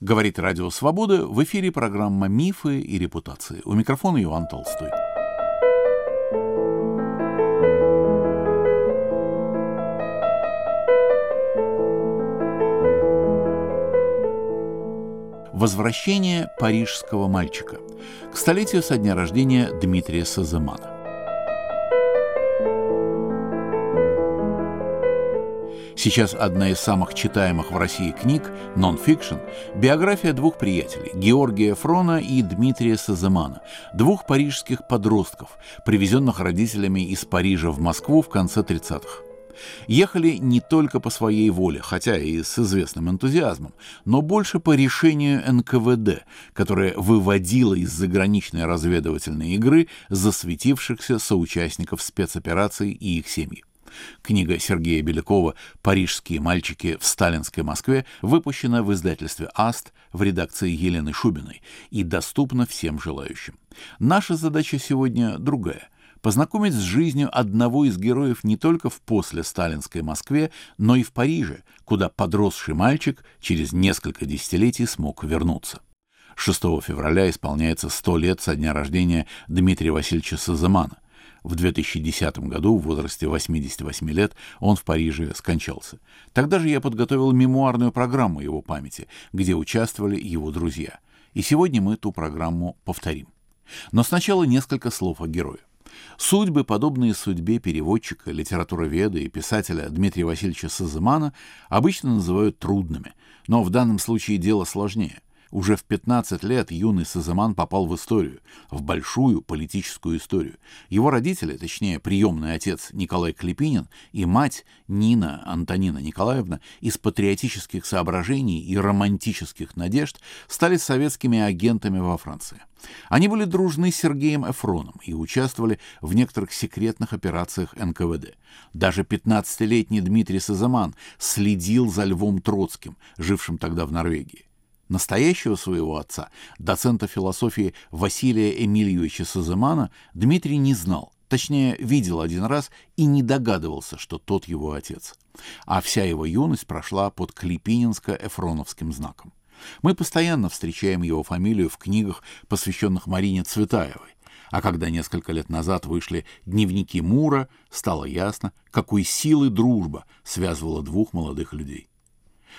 Говорит Радио Свобода, в эфире программа «Мифы и репутации». У микрофона Иван Толстой. Возвращение парижского мальчика к столетию со дня рождения Дмитрия Сазымана. Сейчас одна из самых читаемых в России книг «Нон-фикшн» — биография двух приятелей — Георгия Эфрона и Дмитрия Сеземана, двух парижских подростков, привезенных родителями из Парижа в Москву в конце 30-х. Ехали не только по своей воле, хотя и с известным энтузиазмом, но больше по решению НКВД, которое выводило из заграничной разведывательной игры засветившихся соучастников спецопераций и их семьи. Книга Сергея Белякова «Парижские мальчики в сталинской Москве» выпущена в издательстве «Аст» в редакции Елены Шубиной и доступна всем желающим. Наша задача сегодня другая — познакомить с жизнью одного из героев не только в после-сталинской Москве, но и в Париже, куда подросший мальчик через несколько десятилетий смог вернуться. 6 февраля исполняется 100 лет со дня рождения Дмитрия Васильевича Сазамана. В 2010 году, в возрасте 88 лет, он в Париже скончался. Тогда же я подготовил мемуарную программу его памяти, где участвовали его друзья. И сегодня мы ту программу повторим. Но сначала несколько слов о герое. Судьбы, подобные судьбе переводчика, литературоведа и писателя Дмитрия Васильевича Сазымана, обычно называют трудными, но в данном случае дело сложнее. Уже в 15 лет юный Сазаман попал в историю, в большую политическую историю. Его родители, точнее, приемный отец Николай Клепинин и мать Нина Антонина Николаевна из патриотических соображений и романтических надежд стали советскими агентами во Франции. Они были дружны с Сергеем Эфроном и участвовали в некоторых секретных операциях НКВД. Даже 15-летний Дмитрий Сазаман следил за Львом Троцким, жившим тогда в Норвегии. Настоящего своего отца, доцента философии Василия Эмильевича Сазымана, Дмитрий не знал, точнее, видел один раз и не догадывался, что тот его отец. А вся его юность прошла под Клепининско-Эфроновским знаком. Мы постоянно встречаем его фамилию в книгах, посвященных Марине Цветаевой. А когда несколько лет назад вышли дневники Мура, стало ясно, какой силой дружба связывала двух молодых людей.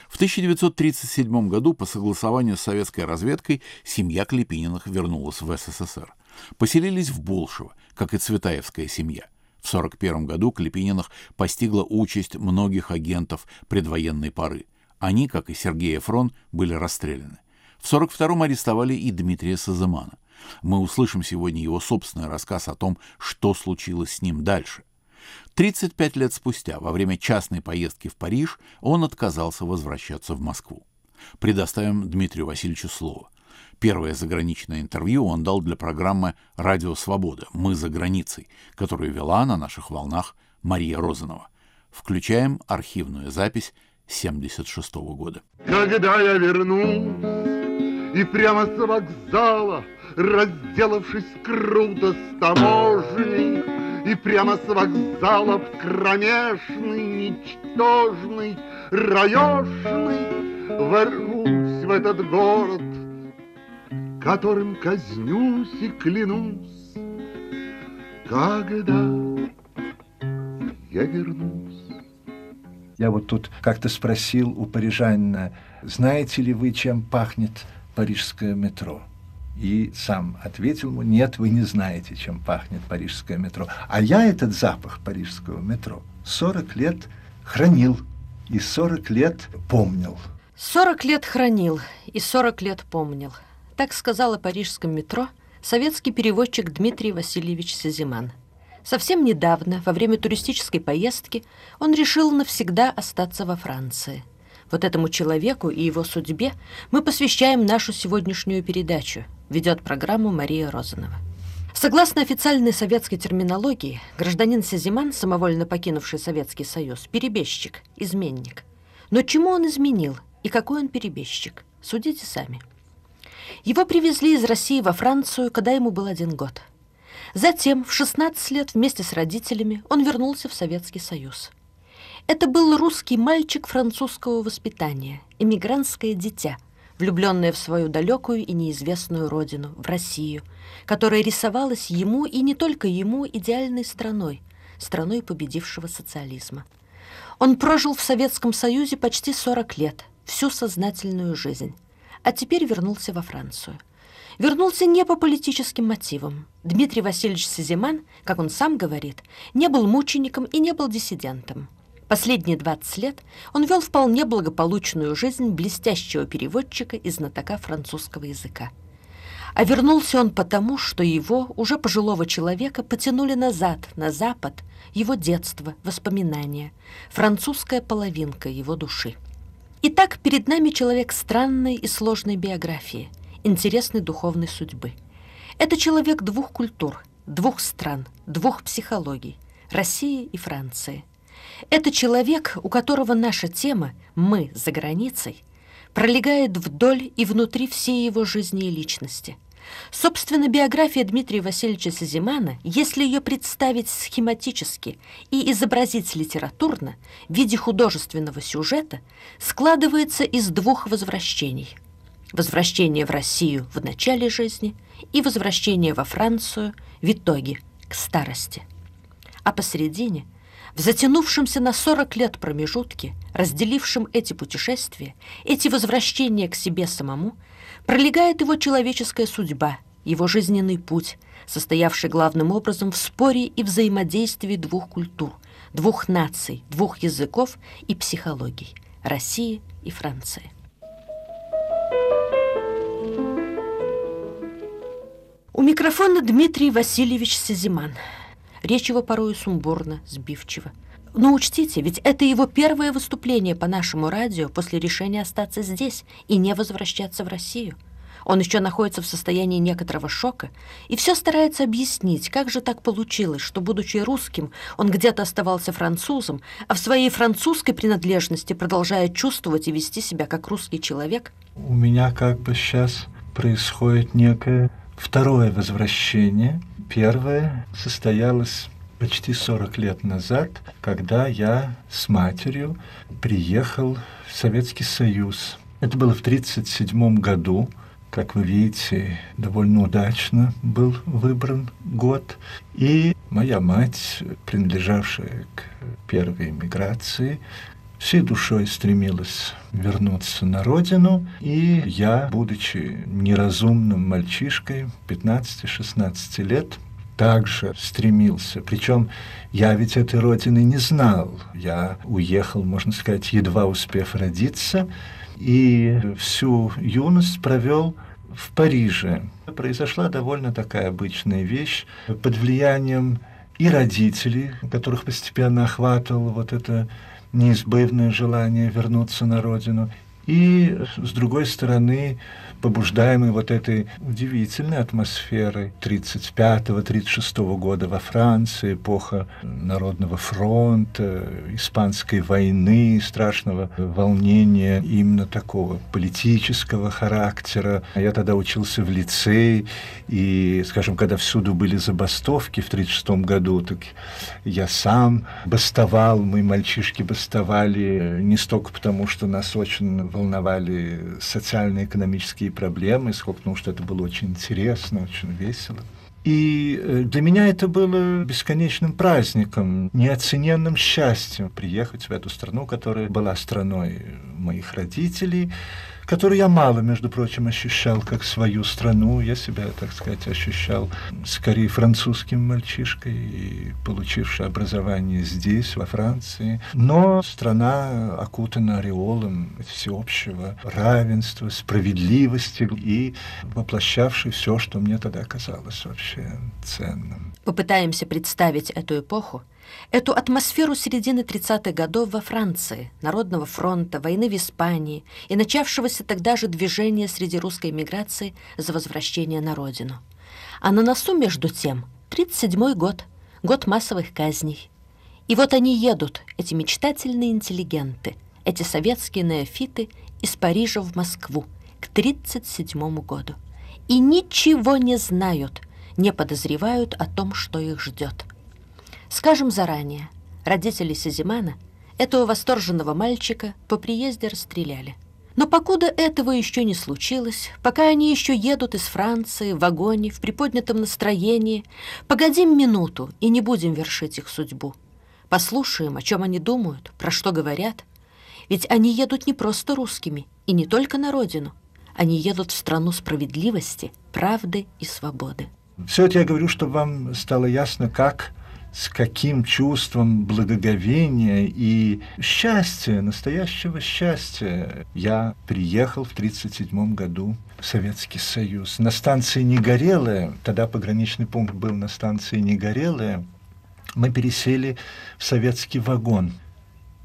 В 1937 году по согласованию с советской разведкой семья Клепининых вернулась в СССР. Поселились в Болшево, как и Цветаевская семья. В 1941 году Клепининых постигла участь многих агентов предвоенной поры. Они, как и Сергей Фрон, были расстреляны. В 1942 арестовали и Дмитрия Сазымана. Мы услышим сегодня его собственный рассказ о том, что случилось с ним дальше. 35 лет спустя, во время частной поездки в Париж, он отказался возвращаться в Москву. Предоставим Дмитрию Васильевичу слово. Первое заграничное интервью он дал для программы «Радио Свобода. Мы за границей», которую вела на наших волнах Мария Розанова. Включаем архивную запись 76 -го года. Когда я вернусь и прямо с вокзала, разделавшись круто с таможней, и прямо с вокзала в кромешный, ничтожный, раешный Ворвусь в этот город, которым казнюсь и клянусь, Когда я вернусь. Я вот тут как-то спросил у парижанина, знаете ли вы, чем пахнет парижское метро? И сам ответил ему, нет, вы не знаете, чем пахнет парижское метро. А я этот запах парижского метро 40 лет хранил и 40 лет помнил. 40 лет хранил и 40 лет помнил. Так сказал о парижском метро советский переводчик Дмитрий Васильевич Сазиман. Совсем недавно, во время туристической поездки, он решил навсегда остаться во Франции. Вот этому человеку и его судьбе мы посвящаем нашу сегодняшнюю передачу – ведет программу Мария Розанова. Согласно официальной советской терминологии, гражданин Сизиман, самовольно покинувший Советский Союз, перебежчик, изменник. Но чему он изменил и какой он перебежчик? Судите сами. Его привезли из России во Францию, когда ему был один год. Затем, в 16 лет вместе с родителями, он вернулся в Советский Союз. Это был русский мальчик французского воспитания, эмигрантское дитя – влюбленная в свою далекую и неизвестную родину, в Россию, которая рисовалась ему и не только ему идеальной страной, страной победившего социализма. Он прожил в Советском Союзе почти 40 лет, всю сознательную жизнь, а теперь вернулся во Францию. Вернулся не по политическим мотивам. Дмитрий Васильевич Сизиман, как он сам говорит, не был мучеником и не был диссидентом. Последние 20 лет он вел вполне благополучную жизнь блестящего переводчика и знатока французского языка. А вернулся он потому, что его, уже пожилого человека, потянули назад, на запад, его детство, воспоминания, французская половинка его души. Итак, перед нами человек странной и сложной биографии, интересной духовной судьбы. Это человек двух культур, двух стран, двух психологий – России и Франции. Это человек, у которого наша тема «Мы за границей» пролегает вдоль и внутри всей его жизни и личности. Собственно, биография Дмитрия Васильевича Сазимана, если ее представить схематически и изобразить литературно в виде художественного сюжета, складывается из двух возвращений. Возвращение в Россию в начале жизни и возвращение во Францию в итоге, к старости. А посередине – в затянувшемся на 40 лет промежутке, разделившем эти путешествия, эти возвращения к себе самому, пролегает его человеческая судьба, его жизненный путь, состоявший главным образом в споре и взаимодействии двух культур, двух наций, двух языков и психологий – России и Франции. У микрофона Дмитрий Васильевич Сазиман – Речь его порою сумбурно, сбивчиво. Но учтите, ведь это его первое выступление по нашему радио после решения остаться здесь и не возвращаться в Россию. Он еще находится в состоянии некоторого шока и все старается объяснить, как же так получилось, что, будучи русским, он где-то оставался французом, а в своей французской принадлежности продолжает чувствовать и вести себя как русский человек. У меня как бы сейчас происходит некое второе возвращение – Первое состоялось почти 40 лет назад, когда я с матерью приехал в Советский Союз. Это было в 1937 году. Как вы видите, довольно удачно был выбран год. И моя мать, принадлежавшая к первой миграции, всей душой стремилась вернуться на родину, и я, будучи неразумным мальчишкой 15-16 лет, также стремился. Причем я ведь этой родины не знал. Я уехал, можно сказать, едва успев родиться, и всю юность провел в Париже. Произошла довольно такая обычная вещь под влиянием и родителей, которых постепенно охватывало вот это неизбывное желание вернуться на родину, и, с другой стороны, побуждаемый вот этой удивительной атмосферой 35-36 года во Франции, эпоха Народного фронта, Испанской войны, страшного волнения именно такого политического характера. Я тогда учился в лицее, и, скажем, когда всюду были забастовки в 36 году, так я сам бастовал, мы мальчишки бастовали не столько потому, что нас очень волновали социально-экономические проблемы, сколько потому что это было очень интересно, очень весело. И э, для меня это было бесконечным праздником, неоцененным счастьем приехать в эту страну, которая была страной моих родителей, которую я мало, между прочим, ощущал как свою страну. Я себя, так сказать, ощущал скорее французским мальчишкой, и получивший образование здесь, во Франции. Но страна окутана ореолом всеобщего равенства, справедливости и воплощавшей все, что мне тогда казалось вообще ценным. Попытаемся представить эту эпоху Эту атмосферу середины 30-х годов во Франции, Народного фронта, войны в Испании и начавшегося тогда же движения среди русской миграции за возвращение на родину. А на носу, между тем, 37-й год, год массовых казней. И вот они едут, эти мечтательные интеллигенты, эти советские неофиты из Парижа в Москву к 37 году. И ничего не знают, не подозревают о том, что их ждет. Скажем заранее, родители Сизимана этого восторженного мальчика по приезде расстреляли. Но покуда этого еще не случилось, пока они еще едут из Франции в вагоне, в приподнятом настроении, погодим минуту и не будем вершить их судьбу. Послушаем, о чем они думают, про что говорят. Ведь они едут не просто русскими, и не только на родину. Они едут в страну справедливости, правды и свободы. Все это я говорю, чтобы вам стало ясно, как с каким чувством благоговения и счастья, настоящего счастья я приехал в 1937 году в Советский Союз. На станции Негорелая, тогда пограничный пункт был на станции Негорелая, мы пересели в советский вагон.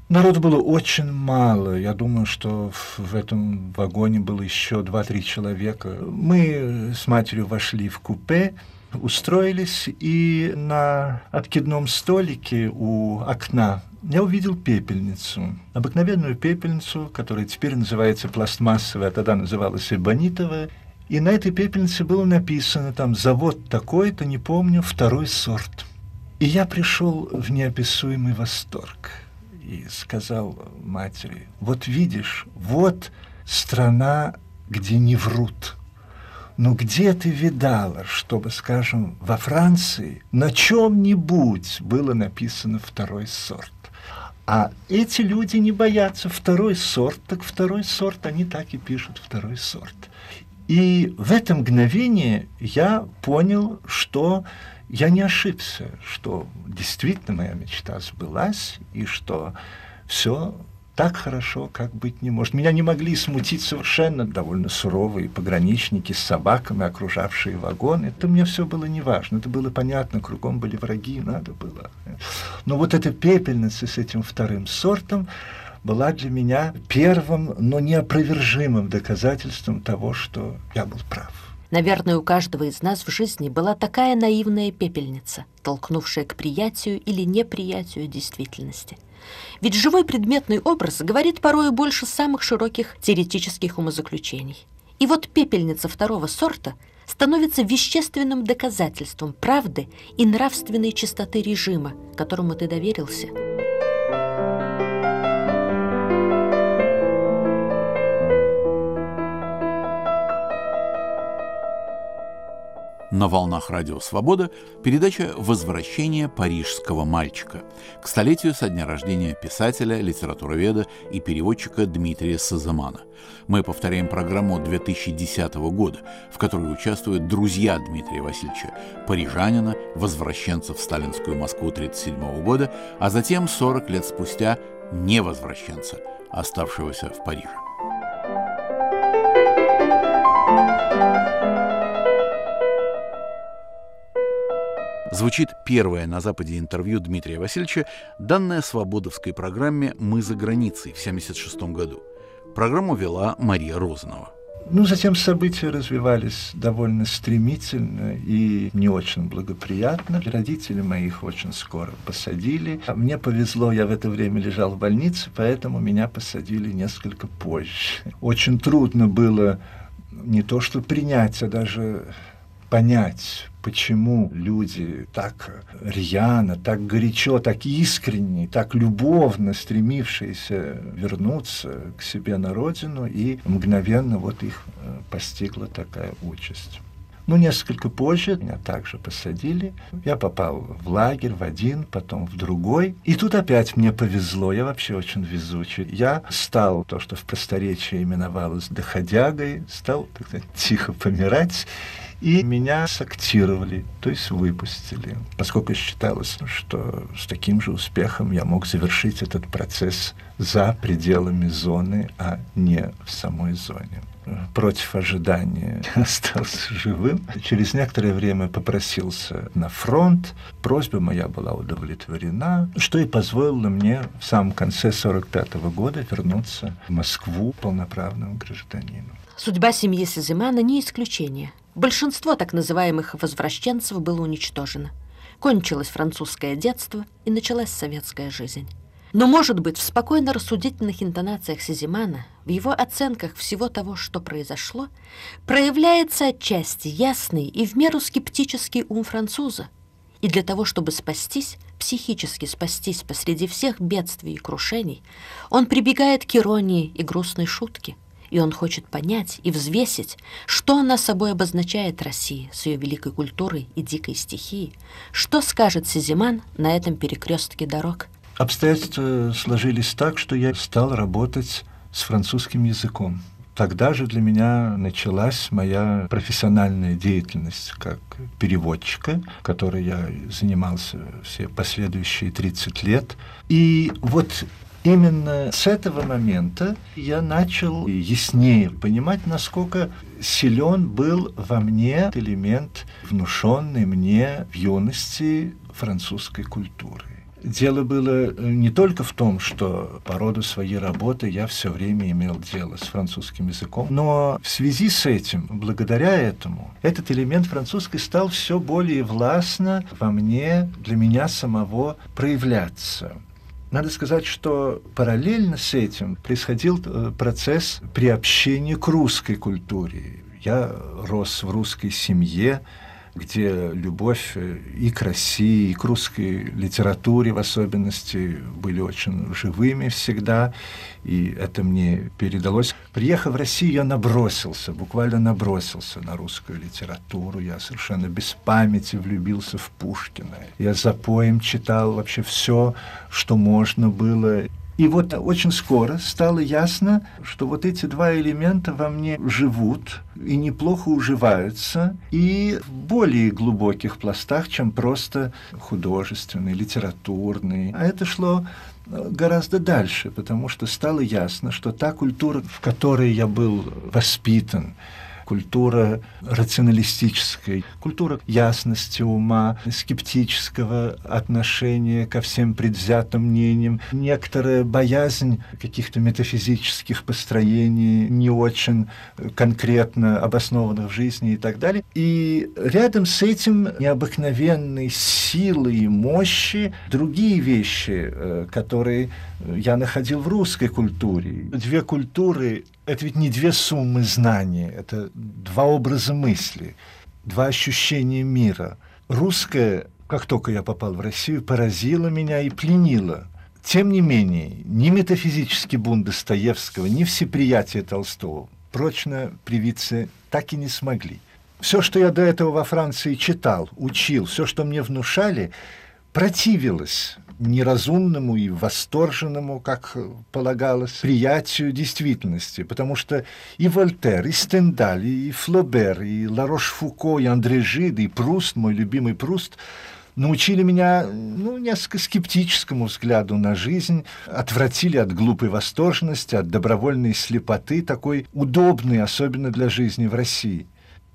Народу было очень мало. Я думаю, что в этом вагоне было еще два-три человека. Мы с матерью вошли в купе, устроились, и на откидном столике у окна я увидел пепельницу. Обыкновенную пепельницу, которая теперь называется пластмассовая, а тогда называлась эбонитовая. И на этой пепельнице было написано там «Завод такой-то, не помню, второй сорт». И я пришел в неописуемый восторг и сказал матери, вот видишь, вот страна, где не врут. Но где ты видала, чтобы, скажем, во Франции на чем-нибудь было написано второй сорт? А эти люди не боятся второй сорт, так второй сорт, они так и пишут второй сорт. И в это мгновение я понял, что я не ошибся, что действительно моя мечта сбылась, и что все так хорошо, как быть не может. Меня не могли смутить совершенно довольно суровые пограничники с собаками, окружавшие вагон. Это мне все было неважно, это было понятно, кругом были враги, надо было. Но вот эта пепельница с этим вторым сортом была для меня первым, но неопровержимым доказательством того, что я был прав. Наверное, у каждого из нас в жизни была такая наивная пепельница, толкнувшая к приятию или неприятию действительности. Ведь живой предметный образ говорит порой больше самых широких теоретических умозаключений. И вот пепельница второго сорта становится вещественным доказательством правды и нравственной чистоты режима, которому ты доверился – На волнах Радио Свобода передача «Возвращение парижского мальчика» к столетию со дня рождения писателя, литературоведа и переводчика Дмитрия Сазамана. Мы повторяем программу 2010 года, в которой участвуют друзья Дмитрия Васильевича, парижанина, возвращенца в сталинскую Москву 1937 года, а затем 40 лет спустя невозвращенца, оставшегося в Париже. Звучит первое на Западе интервью Дмитрия Васильевича, данное свободовской программе «Мы за границей» в 1976 году. Программу вела Мария Розанова. Ну, затем события развивались довольно стремительно и не очень благоприятно. Родители моих очень скоро посадили. Мне повезло, я в это время лежал в больнице, поэтому меня посадили несколько позже. Очень трудно было не то что принять, а даже понять, почему люди так рьяно, так горячо, так искренне, так любовно стремившиеся вернуться к себе на родину, и мгновенно вот их э, постигла такая участь. Ну, несколько позже меня также посадили. Я попал в лагерь, в один, потом в другой. И тут опять мне повезло, я вообще очень везучий. Я стал, то, что в просторечии именовалось доходягой, стал, так сказать, тихо помирать. И меня сактировали, то есть выпустили, поскольку считалось, что с таким же успехом я мог завершить этот процесс за пределами зоны, а не в самой зоне против ожидания остался живым. Через некоторое время попросился на фронт. Просьба моя была удовлетворена, что и позволило мне в самом конце 45 года вернуться в Москву полноправным гражданином. Судьба семьи Сазимана не исключение. Большинство так называемых возвращенцев было уничтожено. Кончилось французское детство и началась советская жизнь. Но, может быть, в спокойно-рассудительных интонациях Сизимана, в его оценках всего того, что произошло, проявляется отчасти ясный и в меру скептический ум француза. И для того, чтобы спастись, психически спастись посреди всех бедствий и крушений, он прибегает к иронии и грустной шутке – и он хочет понять и взвесить, что она собой обозначает Россия с ее великой культурой и дикой стихией, что скажет Сизиман на этом перекрестке дорог. Обстоятельства сложились так, что я стал работать с французским языком. Тогда же для меня началась моя профессиональная деятельность как переводчика, которой я занимался все последующие 30 лет. И вот именно с этого момента я начал яснее понимать, насколько силен был во мне элемент, внушенный мне в юности французской культуры. Дело было э, не только в том, что по роду своей работы я все время имел дело с французским языком, но в связи с этим, благодаря этому, этот элемент французский стал все более властно во мне, для меня самого проявляться. Надо сказать, что параллельно с этим происходил э, процесс приобщения к русской культуре. Я рос в русской семье, где любовь э, и к России, и к русской литературе в особенности были очень живыми всегда, и это мне передалось. Приехав в Россию, я набросился, буквально набросился на русскую литературу, я совершенно без памяти влюбился в Пушкина. Я за поем читал вообще все, что можно было, и вот очень скоро стало ясно, что вот эти два элемента во мне живут и неплохо уживаются, и в более глубоких пластах, чем просто художественный, литературный. А это шло э, гораздо дальше, потому что стало ясно, что та культура, в которой я был воспитан, культура рационалистической, культура ясности ума, скептического отношения ко всем предвзятым мнениям, некоторая боязнь каких-то метафизических построений, не очень конкретно обоснованных в жизни и так далее. И рядом с этим необыкновенной силы и мощи другие вещи, э, которые я находил в русской культуре. Две культуры это ведь не две суммы знаний, это два образа мысли, два ощущения мира. Русское, как только я попал в Россию, поразило меня и пленило. Тем не менее, ни метафизический бунт Достоевского, ни всеприятие Толстого прочно привиться так и не смогли. Все, что я до этого во Франции читал, учил, все, что мне внушали, противилось неразумному и восторженному, как полагалось, приятию действительности, потому что и Вольтер, и Стендаль, и Флобер, и Ларош-Фуко, и Андре Жид, и Пруст, мой любимый Пруст, научили меня ну, несколько скептическому взгляду на жизнь, отвратили от глупой восторженности, от добровольной слепоты, такой удобной, особенно для жизни в России.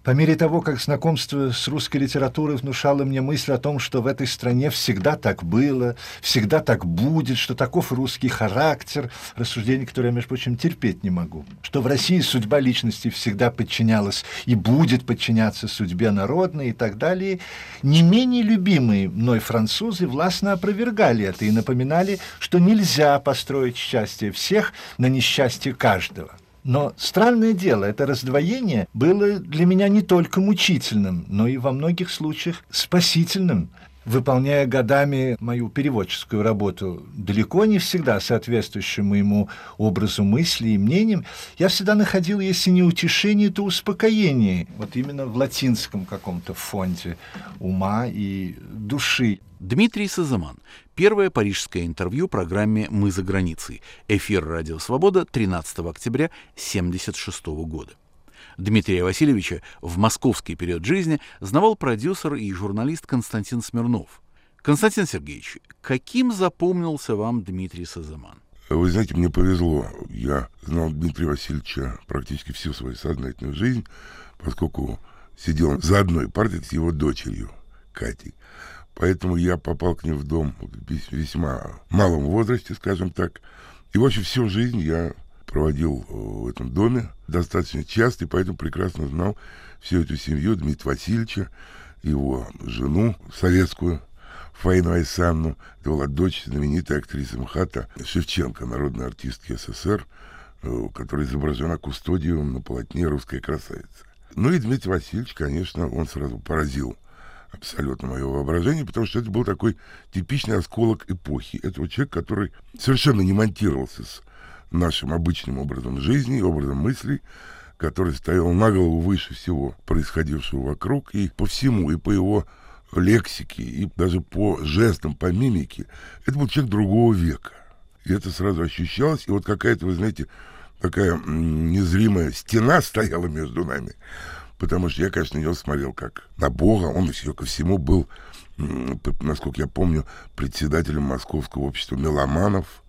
По мере того, как знакомство с русской литературой внушало мне мысль о том, что в этой стране всегда так было, всегда так будет, что таков русский характер, рассуждение, которое я, между прочим, терпеть не могу, что в России судьба личности всегда подчинялась и будет подчиняться судьбе народной и так далее, не менее любимые мной французы властно опровергали это и напоминали, что нельзя построить счастье всех на несчастье каждого. Но странное дело, это раздвоение было для меня не только мучительным, но и во многих случаях спасительным. Выполняя годами мою переводческую работу, далеко не всегда соответствующую моему образу мысли и мнениям, я всегда находил, если не утешение, то успокоение. Вот именно в латинском каком-то фонде ума и души. Дмитрий Сазаман. Первое парижское интервью программе «Мы за границей». Эфир «Радио Свобода» 13 октября 1976 года. Дмитрия Васильевича в московский период жизни знавал продюсер и журналист Константин Смирнов. Константин Сергеевич, каким запомнился вам Дмитрий Сазаман? Вы знаете, мне повезло. Я знал Дмитрия Васильевича практически всю свою сознательную жизнь, поскольку сидел за одной партией с его дочерью Катей. Поэтому я попал к ним в дом в весьма малом возрасте, скажем так. И, в общем, всю жизнь я проводил э, в этом доме достаточно часто, и поэтому прекрасно знал всю эту семью Дмитрия Васильевича, его жену советскую, Фаину Айсанну. Это была дочь знаменитой актрисы МХАТа Шевченко, народной артистки СССР, э, которая изображена кустодиум на полотне «Русская красавица». Ну и Дмитрий Васильевич, конечно, он сразу поразил абсолютно мое воображение, потому что это был такой типичный осколок эпохи. Это вот человек, который совершенно не монтировался с нашим обычным образом жизни, образом мыслей, который стоял на голову выше всего происходившего вокруг, и по всему, и по его лексике, и даже по жестам, по мимике. Это был человек другого века. И это сразу ощущалось. И вот какая-то, вы знаете, такая незримая стена стояла между нами. Потому что я, конечно, на него смотрел как на Бога. Он еще ко всему был, насколько я помню, председателем Московского общества меломанов.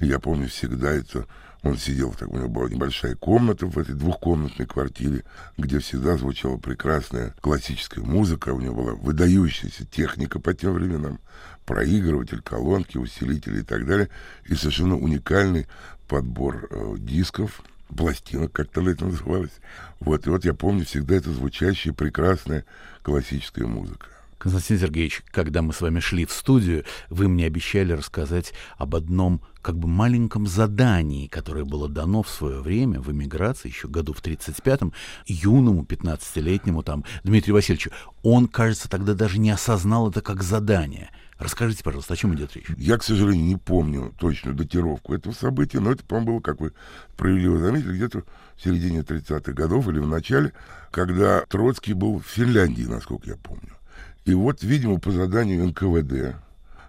Я помню всегда это он сидел, так, у него была небольшая комната в этой двухкомнатной квартире, где всегда звучала прекрасная классическая музыка, у него была выдающаяся техника по тем временам, проигрыватель, колонки, усилители и так далее, и совершенно уникальный подбор э, дисков, пластинок, как тогда это называлось. Вот, и вот я помню всегда это звучащая прекрасная классическая музыка. Константин Сергеевич, когда мы с вами шли в студию, вы мне обещали рассказать об одном как бы маленьком задании, которое было дано в свое время в эмиграции, еще году в 35-м, юному 15-летнему там Дмитрию Васильевичу. Он, кажется, тогда даже не осознал это как задание. Расскажите, пожалуйста, о чем идет речь? Я, к сожалению, не помню точную датировку этого события, но это, по-моему, было, как вы справедливо заметили, где-то в середине 30-х годов или в начале, когда Троцкий был в Финляндии, насколько я помню. И вот, видимо, по заданию НКВД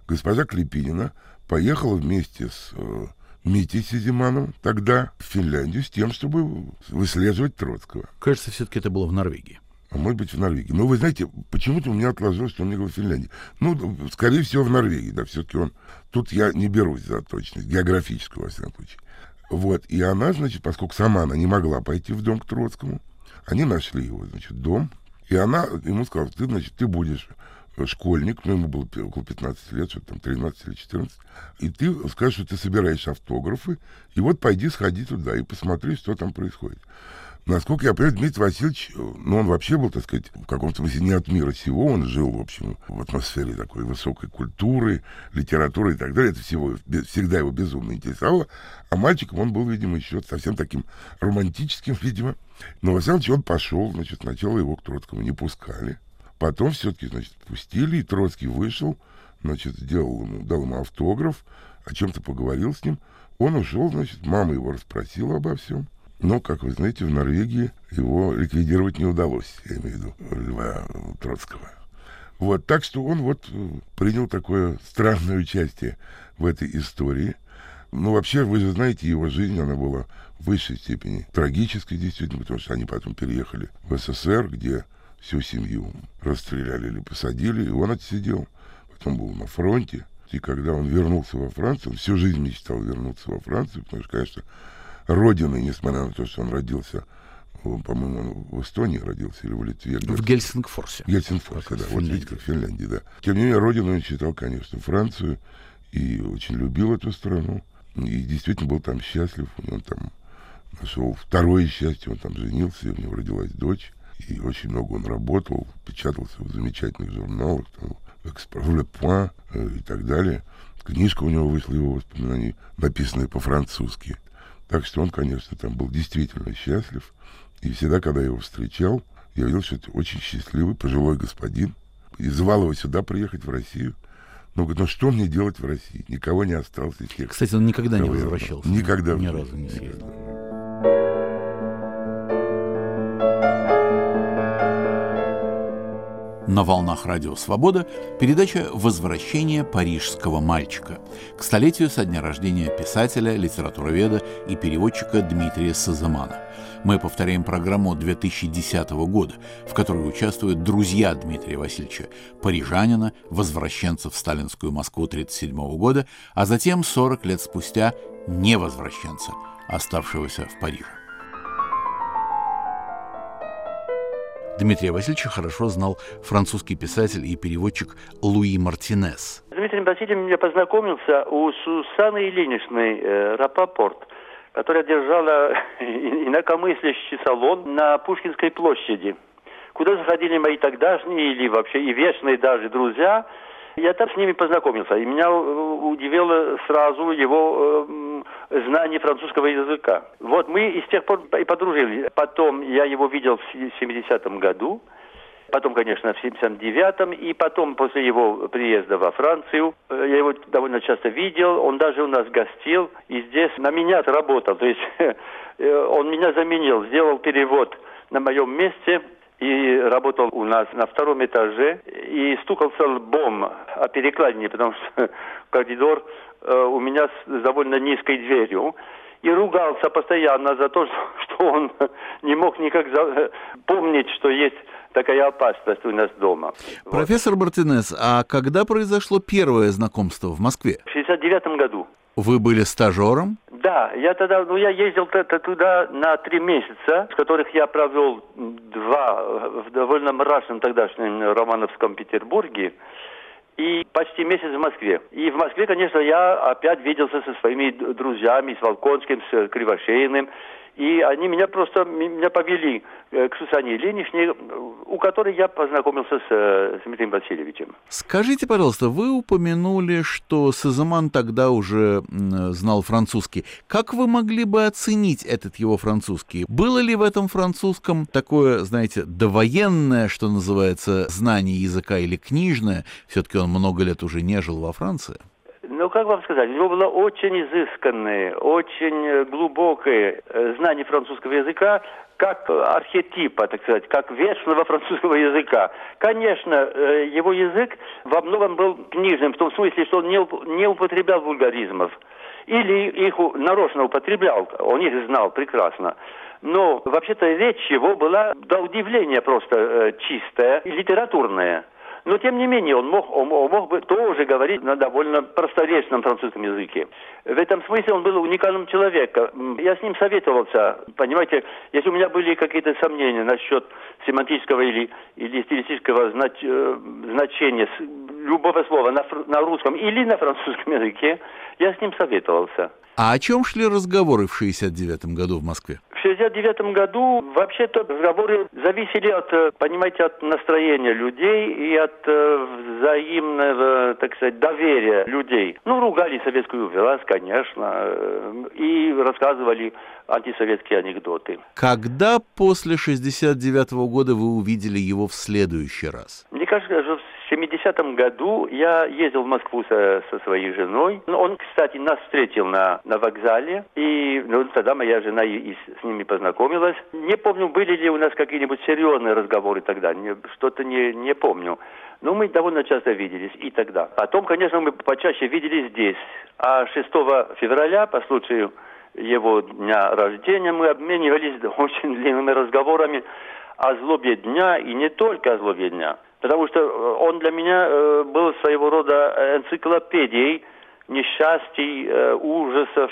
госпожа Клепинина поехала вместе с э, Митей Сизиманом тогда в Финляндию с тем, чтобы выслеживать Троцкого. Кажется, все-таки это было в Норвегии. А может быть, в Норвегии. Но вы знаете, почему-то у меня отложилось, что он говорил в Финляндии. Ну, скорее всего, в Норвегии, да, все-таки он... Тут я не берусь за точность, географическую, во всяком случае. Вот, и она, значит, поскольку сама она не могла пойти в дом к Троцкому, они нашли его, значит, дом, и она ему сказала, ты, значит, ты будешь школьник, ну, ему было около 15 лет, что там 13 или 14, и ты скажешь, что ты собираешь автографы, и вот пойди сходи туда и посмотри, что там происходит. Насколько я понимаю, Дмитрий Васильевич, ну, он вообще был, так сказать, в каком-то смысле не от мира сего, он жил, в общем, в атмосфере такой высокой культуры, литературы и так далее. Это всего, всегда его безумно интересовало. А мальчиком он был, видимо, еще совсем таким романтическим, видимо. Но, во всяком случае, он пошел, значит, сначала его к Троцкому не пускали. Потом все-таки, значит, пустили, и Троцкий вышел, значит, сделал ему, дал ему автограф, о чем-то поговорил с ним. Он ушел, значит, мама его расспросила обо всем. Но, как вы знаете, в Норвегии его ликвидировать не удалось, я имею в виду Льва Троцкого. Вот, так что он вот э, принял такое странное участие в этой истории. Ну, вообще, вы же знаете, его жизнь, она была в высшей степени трагической, действительно, потому что они потом переехали в СССР, где всю семью расстреляли или посадили, и он отсидел. Потом был на фронте. И когда он вернулся во Францию, он всю жизнь мечтал вернуться во Францию, потому что, конечно, родиной, несмотря на то, что он родился, по-моему, в Эстонии родился или в Литве. В Гельсингфорсе. Гельсингфорсе, да. Вот видите, как в Финляндии, да. Тем не менее, родину он считал, конечно, Францию, и очень любил эту страну. И действительно был там счастлив. Он там нашел второе счастье, он там женился, и у него родилась дочь. И очень много он работал, печатался в замечательных журналах, там, «Экспро Point» э, и так далее. Книжка у него вышла, его воспоминаний, написанная по-французски. Так что он, конечно, там был действительно счастлив. И всегда, когда я его встречал, я видел, что это очень счастливый, пожилой господин. И звал его сюда приехать, в Россию. Но говорит, ну что мне делать в России? Никого не осталось из тех. Кстати, он никогда не возвращался. Никогда. Ни разу не съездил. На волнах Радио Свобода передача «Возвращение парижского мальчика» к столетию со дня рождения писателя, литературоведа и переводчика Дмитрия Сазамана. Мы повторяем программу 2010 года, в которой участвуют друзья Дмитрия Васильевича, парижанина, возвращенца в сталинскую Москву 1937 года, а затем 40 лет спустя невозвращенца, оставшегося в Париже. Дмитрия Васильевича хорошо знал французский писатель и переводчик Луи Мартинес. Дмитрий Васильевичем я познакомился у Сусаны Ильиничной э, Рапопорт, которая держала инакомыслящий салон на Пушкинской площади, куда заходили мои тогдашние или вообще и вечные даже друзья – я там с ними познакомился, и меня удивило сразу его э, знание французского языка. Вот мы и с тех пор и подружились. Потом я его видел в 70-м году, потом, конечно, в 79-м, и потом, после его приезда во Францию, э, я его довольно часто видел, он даже у нас гостил, и здесь на меня работал, то есть э, он меня заменил, сделал перевод на моем месте, и работал у нас на втором этаже и стукался лбом о перекладине, потому что коридор э, у меня с довольно низкой дверью и ругался постоянно за то, что он не мог никак за... помнить, что есть такая опасность у нас дома. Профессор вот. Мартинес, а когда произошло первое знакомство в Москве? В 69 году. Вы были стажером? Да, я тогда, ну я ездил туда на три месяца, с которых я провел два в довольно мрачном тогдашнем Романовском Петербурге и почти месяц в Москве. И в Москве, конечно, я опять виделся со своими друзьями, с Волконским, с Кривошеиным, и они меня просто меня повели э, к Сусане Ильиничне, у которой я познакомился с, э, с Дмитрием Васильевичем. Скажите, пожалуйста, вы упомянули, что Сазаман тогда уже знал французский. Как вы могли бы оценить этот его французский? Было ли в этом французском такое, знаете, довоенное, что называется, знание языка или книжное? Все-таки он много лет уже не жил во Франции ну, как вам сказать, у него было очень изысканное, очень глубокое э, знание французского языка, как архетипа, так сказать, как вечного французского языка. Конечно, э, его язык во многом был книжным, в том смысле, что он не употреблял вульгаризмов. Или их нарочно употреблял, он их знал прекрасно. Но вообще-то речь его была до удивления просто э, чистая литературная. Но, тем не менее, он мог, он, мог бы тоже говорить на довольно просторечном французском языке. В этом смысле он был уникальным человеком. Я с ним советовался. Понимаете, если у меня были какие-то сомнения насчет семантического или, или стилистического знач, э, значения любого слова на, на русском или на французском языке, я с ним советовался. А о чем шли разговоры в 69 году в Москве? В 69 году вообще-то разговоры зависели от, э, понимаете, от настроения людей и от э, взаимного, так сказать, доверия людей. Ну, ругали советскую власть, конечно, э, и рассказывали антисоветские анекдоты. Когда после 69 года вы увидели его в следующий раз? Мне кажется, что в 70-м году я ездил в Москву со, со своей женой. Ну, он, кстати, нас встретил на, на вокзале. И ну, тогда моя жена и, и с ними познакомилась. Не помню, были ли у нас какие-нибудь серьезные разговоры тогда. Что-то не, не помню. Но мы довольно часто виделись и тогда. Потом, конечно, мы почаще виделись здесь. А 6 февраля, по случаю его дня рождения, мы обменивались очень длинными разговорами о злобе дня и не только о злобе дня – потому что э, он для меня э, был своего рода энциклопедией несчастий, э, ужасов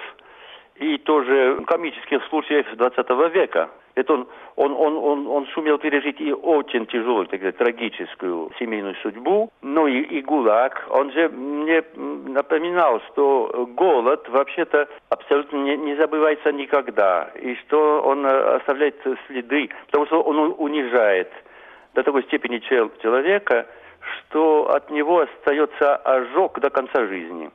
и тоже комических случаев 20 века. Это он, он, он, он, он сумел пережить и очень тяжелую, так сказать, трагическую семейную судьбу, ну и, и ГУЛАГ. Он же мне напоминал, что голод вообще-то абсолютно не, не забывается никогда, и что он оставляет следы, потому что он унижает до такой степени человека, что от него остается ожог до конца жизни.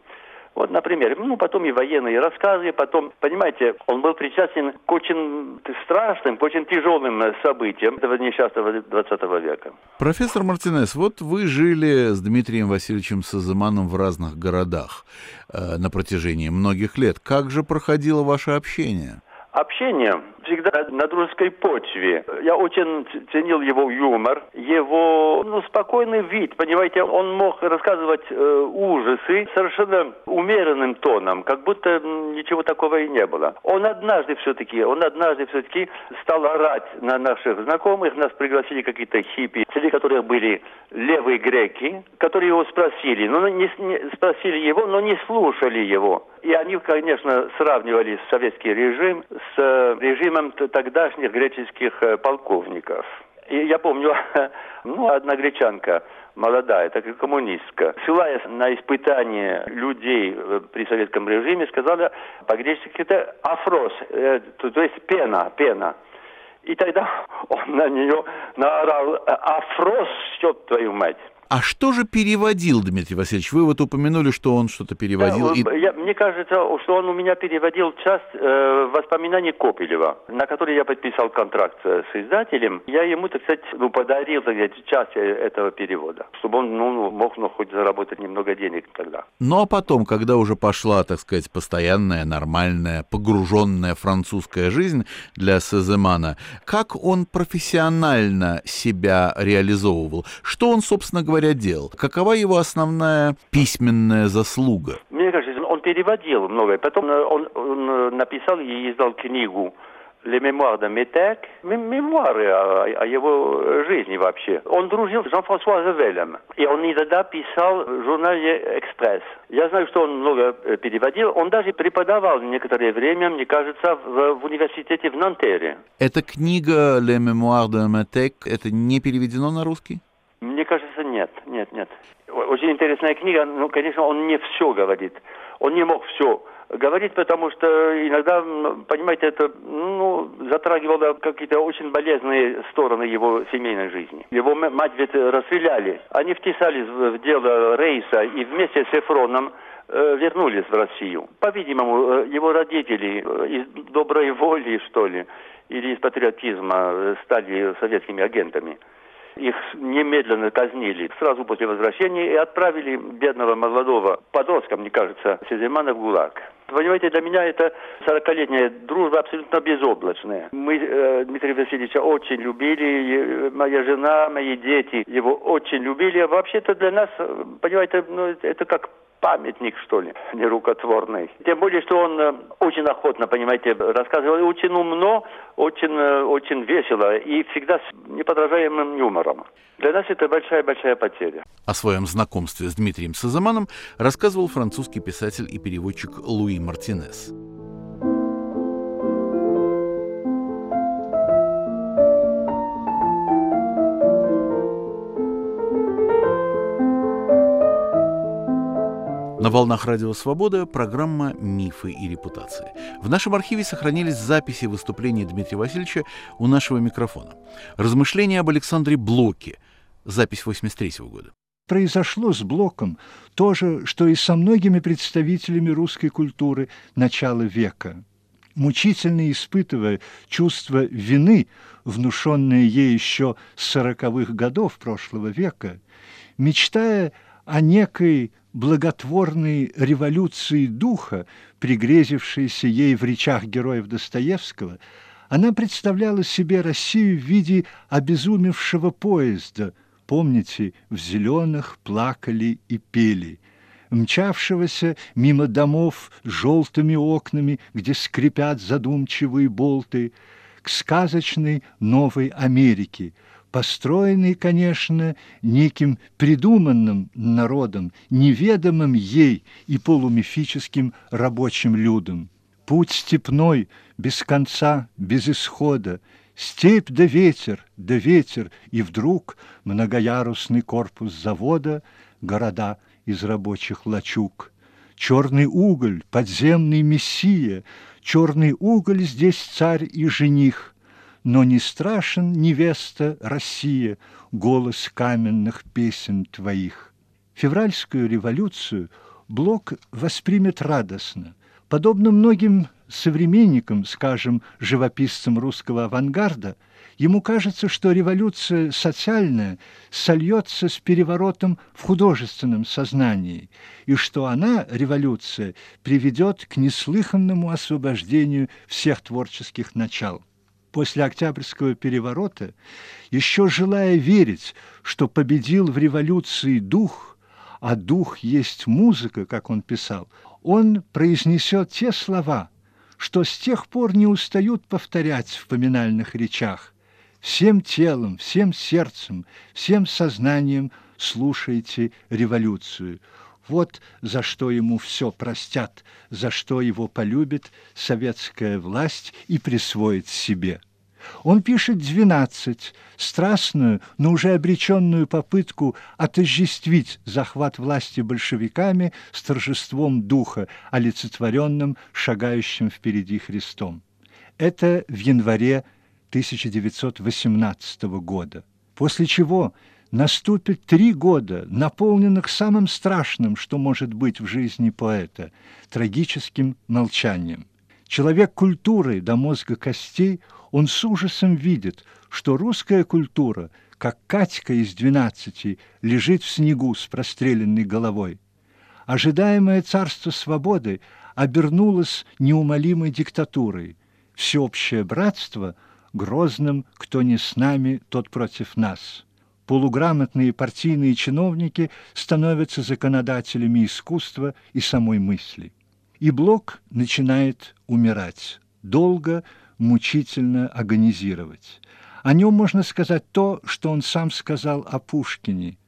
Вот, например, ну, потом и военные рассказы, потом, понимаете, он был причастен к очень страшным, к очень тяжелым событиям этого несчастного 20 века. Профессор Мартинес, вот вы жили с Дмитрием Васильевичем Сазыманом в разных городах э, на протяжении многих лет. Как же проходило ваше общение? Общение всегда на дружеской почве. Я очень ценил его юмор, его ну, спокойный вид, понимаете, он мог рассказывать э, ужасы совершенно умеренным тоном, как будто ничего такого и не было. Он однажды все-таки, он однажды все-таки стал орать на наших знакомых, нас пригласили какие-то хиппи, среди которых были левые греки, которые его спросили, но не, не спросили его, но не слушали его. И они, конечно, сравнивали советский режим с режимом тогдашних греческих э, полковников. И я помню, ну, одна гречанка, молодая, так и коммунистка, ссылаясь на испытание людей э, при советском режиме, сказала по-гречески это αφρός, э, то, то есть пена, пена. И тогда он на нее наорал «Αφρός, чтоб твою мать!» А что же переводил Дмитрий Васильевич? Вы вот упомянули, что он что-то переводил. Да, и... я, мне кажется, что он у меня переводил часть э, воспоминаний Копелева, на который я подписал контракт с издателем. Я ему, так сказать, ну, подарил, так сказать, часть этого перевода, чтобы он ну, мог ну, хоть заработать немного денег тогда. Ну а потом, когда уже пошла, так сказать, постоянная, нормальная, погруженная французская жизнь для Сеземана, как он профессионально себя реализовывал? Что он, собственно говоря, делал? Какова его основная письменная заслуга? Мне кажется, он переводил многое. Потом он, он написал и издал книгу Les Mémoires de Métèque, мемуары о, о его жизни вообще. Он дружил с Жан-Франсуа Ревелем, и он иногда писал в журнале «Экспресс». Я знаю, что он много переводил. Он даже преподавал некоторое время, мне кажется, в, в университете в Нантере. Эта книга «Les Mémoires de Métèque» это не переведено на русский? Мне кажется, нет, нет, нет. Очень интересная книга, но, конечно, он не все говорит. Он не мог все говорить, потому что иногда, понимаете, это ну, затрагивало какие-то очень болезненные стороны его семейной жизни. Его мать ведь расстреляли. Они втесались в дело Рейса и вместе с Эфроном э, вернулись в Россию. По-видимому, э, его родители э, из доброй воли, что ли, или из патриотизма стали советскими агентами. Их немедленно казнили сразу после возвращения и отправили бедного молодого подростка, мне кажется, Сеземана в ГУЛАГ. Понимаете, для меня это 40-летняя дружба абсолютно безоблачная. Мы э, Дмитрия Васильевича очень любили, моя жена, мои дети его очень любили. А вообще-то для нас, э, понимаете, ну, это как памятник, что ли, нерукотворный. Тем более, что он э, очень охотно, понимаете, рассказывал очень умно, очень, э, очень весело и всегда с неподражаемым юмором. Для нас это большая-большая потеря. О своем знакомстве с Дмитрием Сазаманом рассказывал французский писатель и переводчик Луи Мартинес. На волнах Радио Свобода программа «Мифы и репутации». В нашем архиве сохранились записи выступлений Дмитрия Васильевича у нашего микрофона. Размышления об Александре Блоке. Запись 83 года. Произошло с Блоком то же, что и со многими представителями русской культуры начала века. Мучительно испытывая чувство вины, внушенное ей еще с сороковых годов прошлого века, мечтая о некой благотворной революции духа, пригрезившейся ей в речах героев Достоевского, она представляла себе Россию в виде обезумевшего поезда, помните, в зеленых плакали и пели, мчавшегося мимо домов с желтыми окнами, где скрипят задумчивые болты, к сказочной Новой Америке – построенный, конечно, неким придуманным народом, неведомым ей и полумифическим рабочим людям. Путь степной, без конца, без исхода, степь да ветер, да ветер, и вдруг многоярусный корпус завода, города из рабочих лачуг. Черный уголь, подземный мессия, черный уголь здесь царь и жених, но не страшен невеста Россия, голос каменных песен твоих. Февральскую революцию Блок воспримет радостно. Подобно многим современникам, скажем, живописцам русского авангарда, ему кажется, что революция социальная сольется с переворотом в художественном сознании, и что она, революция, приведет к неслыханному освобождению всех творческих начал после Октябрьского переворота, еще желая верить, что победил в революции дух, а дух есть музыка, как он писал, он произнесет те слова, что с тех пор не устают повторять в поминальных речах. Всем телом, всем сердцем, всем сознанием слушайте революцию – вот за что ему все простят, за что его полюбит советская власть и присвоит себе. Он пишет двенадцать, страстную, но уже обреченную попытку отождествить захват власти большевиками с торжеством духа, олицетворенным шагающим впереди Христом. Это в январе 1918 года. После чего наступит три года, наполненных самым страшным, что может быть в жизни поэта – трагическим молчанием. Человек культуры до мозга костей, он с ужасом видит, что русская культура, как Катька из двенадцати, лежит в снегу с простреленной головой. Ожидаемое царство свободы обернулось неумолимой диктатурой. Всеобщее братство – грозным «кто не с нами, тот против нас» полуграмотные партийные чиновники становятся законодателями искусства и самой мысли. И Блок начинает умирать, долго, мучительно агонизировать. О нем можно сказать то, что он сам сказал о Пушкине.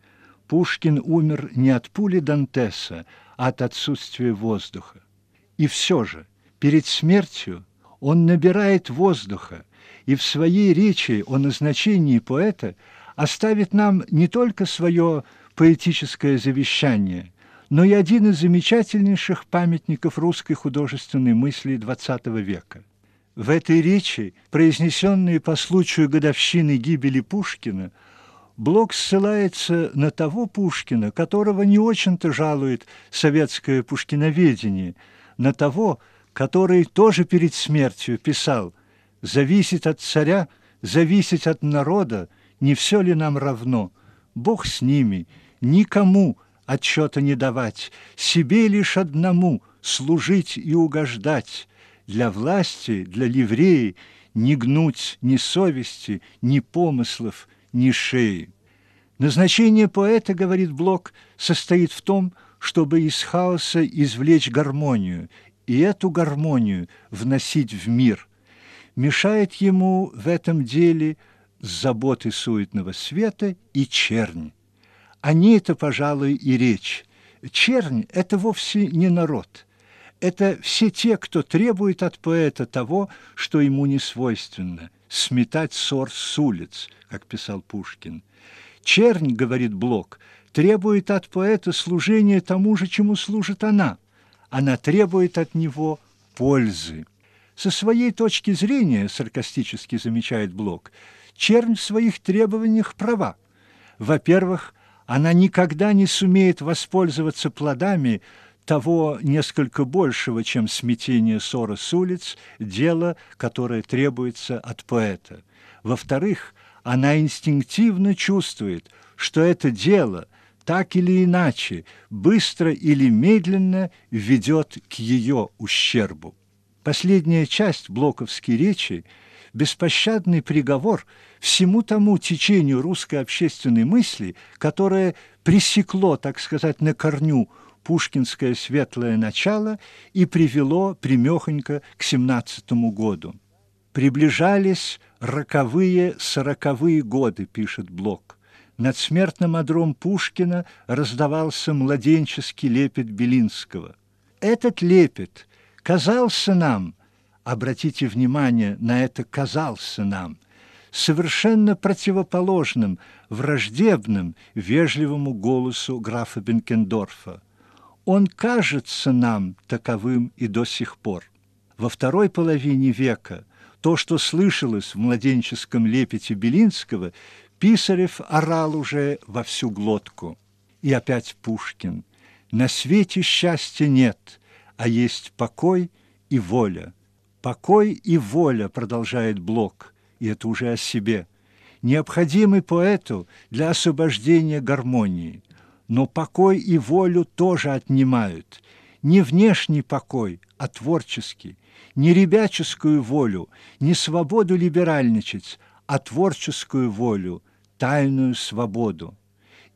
Пушкин умер не от пули Дантеса, а от отсутствия воздуха. И все же, перед смертью он набирает воздуха, и в своей речи о назначении поэта – оставит нам не только свое поэтическое завещание, но и один из замечательнейших памятников русской художественной мысли XX века. В этой речи, произнесенной по случаю годовщины гибели Пушкина, Блок ссылается на того Пушкина, которого не очень-то жалует советское пушкиноведение, на того, который тоже перед смертью писал «Зависит от царя, зависит от народа, не все ли нам равно? Бог с ними, никому отчета не давать, себе лишь одному служить и угождать, для власти, для ливреи не гнуть ни совести, ни помыслов, ни шеи. Назначение поэта, говорит Блок, состоит в том, чтобы из хаоса извлечь гармонию и эту гармонию вносить в мир. Мешает ему в этом деле – заботы суетного света и чернь. О ней-то, пожалуй, и речь. Чернь – это вовсе не народ. Это все те, кто требует от поэта того, что ему не свойственно – сметать ссор с улиц, как писал Пушкин. Чернь, говорит Блок, требует от поэта служения тому же, чему служит она. Она требует от него пользы. Со своей точки зрения, саркастически замечает Блок, чернь в своих требованиях права. Во-первых, она никогда не сумеет воспользоваться плодами того несколько большего, чем смятение ссора с улиц, дело, которое требуется от поэта. Во-вторых, она инстинктивно чувствует, что это дело так или иначе, быстро или медленно ведет к ее ущербу. Последняя часть блоковской речи – беспощадный приговор всему тому течению русской общественной мысли, которое пресекло, так сказать, на корню пушкинское светлое начало и привело примехонько к семнадцатому году. Приближались роковые, сороковые годы, пишет Блок. Над смертным одром Пушкина раздавался младенческий лепет Белинского. Этот лепет казался нам – обратите внимание, на это казался нам, совершенно противоположным, враждебным, вежливому голосу графа Бенкендорфа. Он кажется нам таковым и до сих пор. Во второй половине века то, что слышалось в младенческом лепете Белинского, Писарев орал уже во всю глотку. И опять Пушкин. «На свете счастья нет, а есть покой и воля». Покой и воля, продолжает Блок, и это уже о себе, необходимы поэту для освобождения гармонии. Но покой и волю тоже отнимают. Не внешний покой, а творческий. Не ребяческую волю, не свободу либеральничать, а творческую волю, тайную свободу.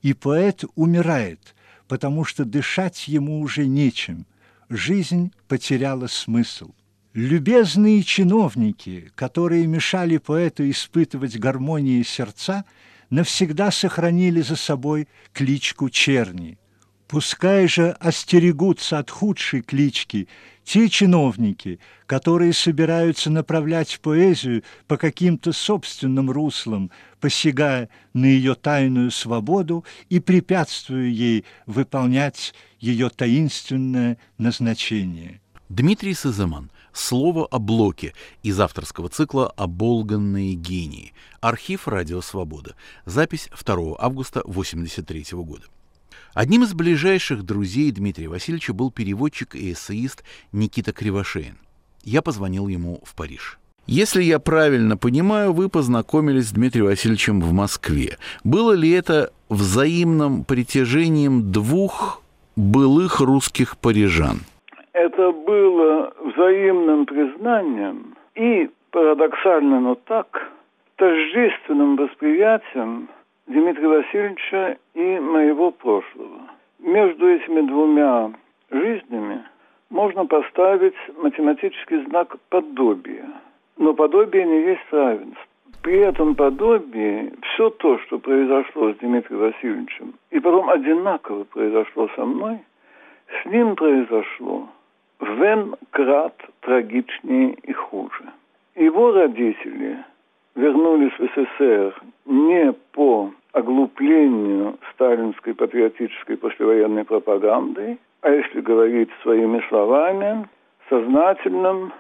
И поэт умирает, потому что дышать ему уже нечем. Жизнь потеряла смысл. Любезные чиновники, которые мешали поэту испытывать гармонии сердца, навсегда сохранили за собой кличку Черни. Пускай же остерегутся от худшей клички те чиновники, которые собираются направлять поэзию по каким-то собственным руслам, посягая на ее тайную свободу и препятствуя ей выполнять ее таинственное назначение. Дмитрий Сазыман. Слово о блоке из авторского цикла «Оболганные гении». Архив «Радио Свобода». Запись 2 августа 1983 года. Одним из ближайших друзей Дмитрия Васильевича был переводчик и эссеист Никита Кривошеин. Я позвонил ему в Париж. Если я правильно понимаю, вы познакомились с Дмитрием Васильевичем в Москве. Было ли это взаимным притяжением двух былых русских парижан? Это было взаимным признанием и, парадоксально, но так, тождественным восприятием Дмитрия Васильевича и моего прошлого. Между этими двумя жизнями можно поставить математический знак подобия. Но подобие не есть равенство. При этом подобии все то, что произошло с Дмитрием Васильевичем, и потом одинаково произошло со мной, с ним произошло в N крат трагичнее и хуже. Его родители вернулись в СССР не по оглуплению сталинской патриотической послевоенной пропагандой, а если говорить своими словами, сознательным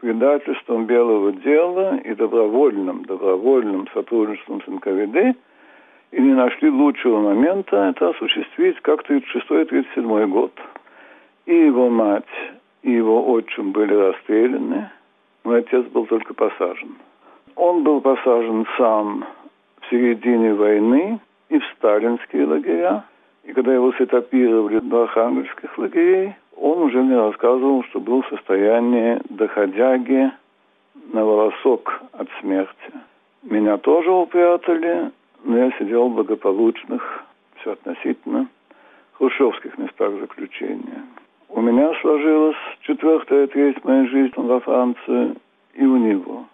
предательством белого дела и добровольным, добровольным сотрудничеством с НКВД, и не нашли лучшего момента это осуществить, как 36-37 год – его мать, и его отчим были расстреляны. Мой отец был только посажен. Он был посажен сам в середине войны и в сталинские лагеря. И когда его сетапировали до архангельских лагерей, он уже мне рассказывал, что был в состоянии доходяги на волосок от смерти. Меня тоже упрятали, но я сидел в благополучных, все относительно, хрущевских местах заключения. У меня сложилась четвертая треть моей жизни во Франции и у него.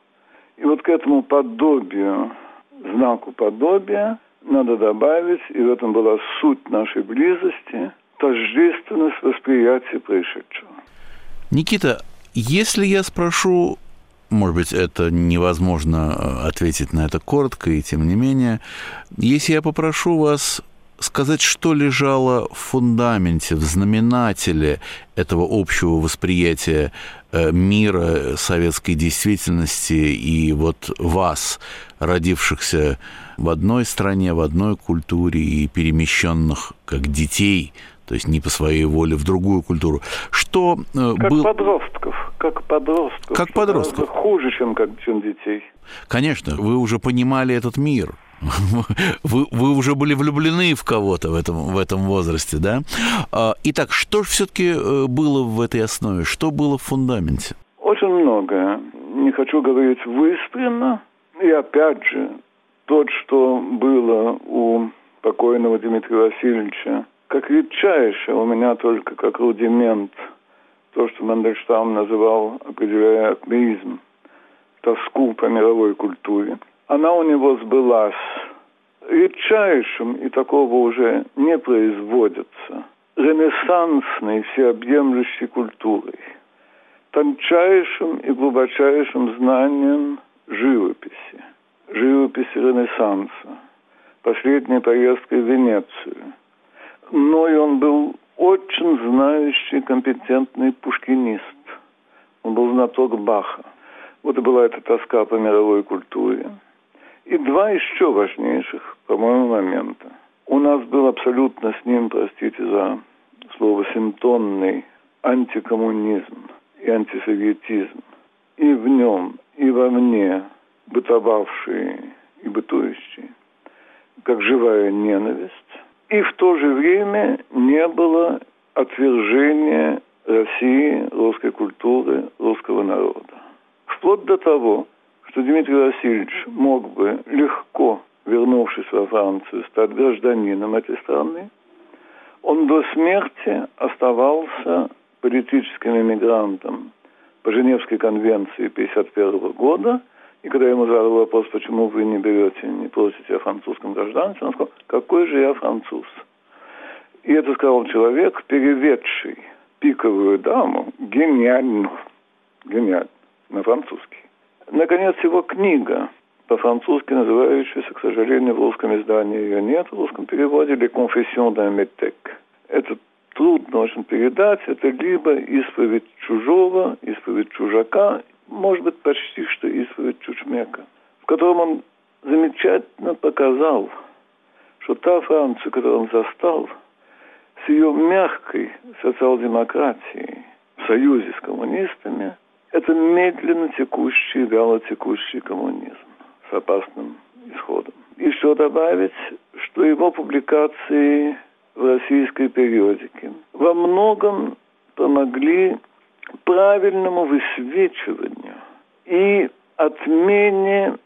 И вот к этому подобию, знаку подобия, надо добавить, и в этом была суть нашей близости, тождественность восприятия происшедшего. Никита, если я спрошу, может быть, это невозможно э, ответить на это коротко, и тем не менее, если я попрошу вас сказать, что лежало в фундаменте, в знаменателе этого общего восприятия э, мира, советской действительности и вот вас, родившихся в одной стране, в одной культуре и перемещенных как детей, то есть не по своей воле в другую культуру. Что э, как был... подростков, как подростков. Как подростков. Хуже, чем, как, чем детей. Конечно, вы уже понимали этот мир. Вы, вы уже были влюблены в кого-то в этом, в этом возрасте, да? А, итак, что же все-таки э, было в этой основе? Что было в фундаменте? Очень многое. Не хочу говорить выспренно. И опять же, тот, что было у покойного Дмитрия Васильевича, как редчайшее у меня только как рудимент, то, что Мандельштам называл, определяя акмеизм, тоску по мировой культуре – она у него сбылась редчайшим, и такого уже не производится, ренессансной всеобъемлющей культурой, тончайшим и глубочайшим знанием живописи, живописи Ренессанса, последней поездкой в Венецию. Но и он был очень знающий, компетентный пушкинист. Он был знаток Баха. Вот и была эта тоска по мировой культуре. И два еще важнейших, по-моему, момента. У нас был абсолютно с ним, простите за слово, симптомный антикоммунизм и антисоветизм. И в нем, и во мне бытовавшие и бытующие, как живая ненависть. И в то же время не было отвержения России, русской культуры, русского народа. Вплоть до того, что Дмитрий Васильевич мог бы легко, вернувшись во Францию, стать гражданином этой страны, он до смерти оставался политическим иммигрантом по Женевской конвенции 1951 года. И когда ему задал вопрос, почему вы не берете, не просите о французском гражданстве, он сказал, какой же я француз. И это сказал человек, переведший пиковую даму гениально, гениально, на французский. Наконец, его книга, по-французски называющаяся, к сожалению, в русском издании ее нет, в русском переводе «Les confessions d'un métèque». Это трудно очень передать. Это либо исповедь чужого, исповедь чужака, может быть, почти что исповедь Чучмека, в котором он замечательно показал, что та Франция, которую он застал, с ее мягкой социал-демократией в союзе с коммунистами, это медленно текущий, вяло текущий коммунизм с опасным исходом. Еще добавить, что его публикации в российской периодике во многом помогли правильному высвечиванию и отмене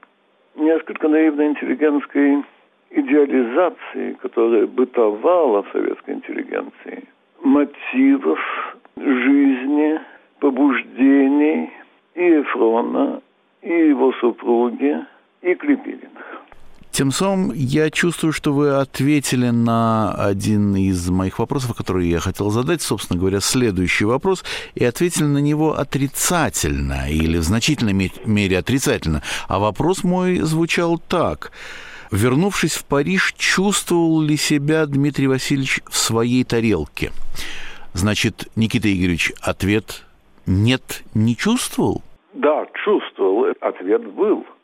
несколько наивной интеллигентской идеализации, которая бытовала в советской интеллигенции, мотивов жизни, побуждений и Эфрона, и его супруги, и Клепилиных. Тем самым я чувствую, что вы ответили на один из моих вопросов, который я хотел задать, собственно говоря, следующий вопрос, и ответили на него отрицательно или в значительной мере отрицательно. А вопрос мой звучал так. Вернувшись в Париж, чувствовал ли себя Дмитрий Васильевич в своей тарелке? Значит, Никита Игоревич, ответ «нет» не чувствовал? Да, чувствовал. Ответ был –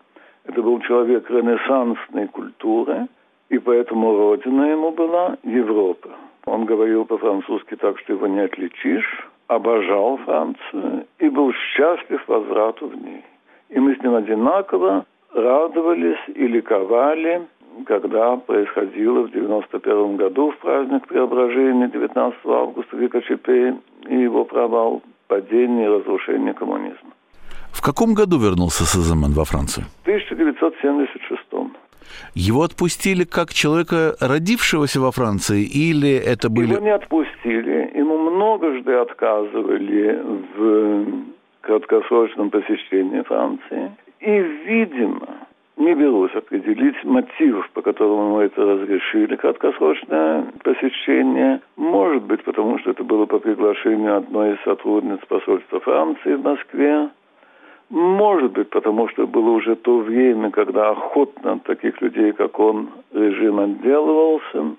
это был человек ренессансной культуры, и поэтому родина ему была Европа. Он говорил по-французски так, что его не отличишь, обожал Францию и был счастлив возврату в ней. И мы с ним одинаково радовались и ликовали, когда происходило в 91 году в праздник преображения 19 августа в Екачепе и его провал, падение и разрушение коммунизма. В каком году вернулся Сазаман во Францию? В 1976. Его отпустили как человека, родившегося во Франции, или это были... Его не отпустили. Ему многожды отказывали в краткосрочном посещении Франции. И, видимо, не берусь определить мотивов, по которым ему это разрешили, краткосрочное посещение. Может быть, потому что это было по приглашению одной из сотрудниц посольства Франции в Москве. Может быть, потому что было уже то время, когда охотно от таких людей, как он, режим отделывался.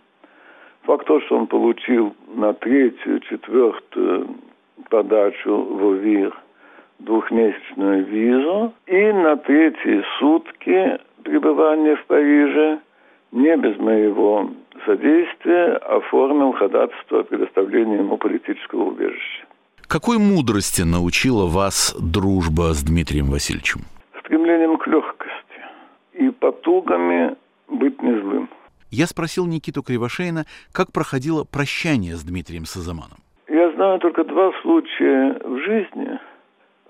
Факт то, что он получил на третью, четвертую подачу в УВИР двухмесячную визу и на третьи сутки пребывания в Париже не без моего содействия оформил ходатайство о предоставлении ему политического убежища. Какой мудрости научила вас дружба с Дмитрием Васильевичем? Стремлением к легкости и потугами быть не злым. Я спросил Никиту Кривошеина, как проходило прощание с Дмитрием Сазаманом. Я знаю только два случая в жизни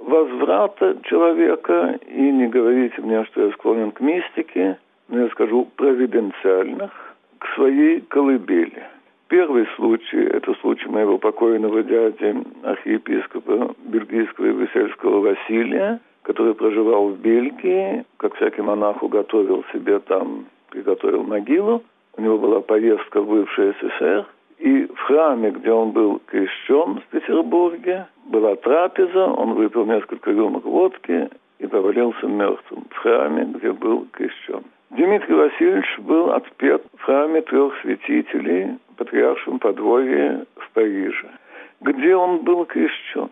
возврата человека, и не говорите мне, что я склонен к мистике, но я скажу провиденциальных, к своей колыбели – Первый случай – это случай моего покойного дяди, архиепископа бельгийского и брюссельского Василия, который проживал в Бельгии, как всякий монах уготовил себе там, приготовил могилу. У него была поездка в бывший СССР, и в храме, где он был крещен в Петербурге, была трапеза, он выпил несколько рюмок водки и повалился мертвым в храме, где был крещен. Дмитрий Васильевич был отпет в храме трех святителей патриаршем подворье в Париже, где он был крещен,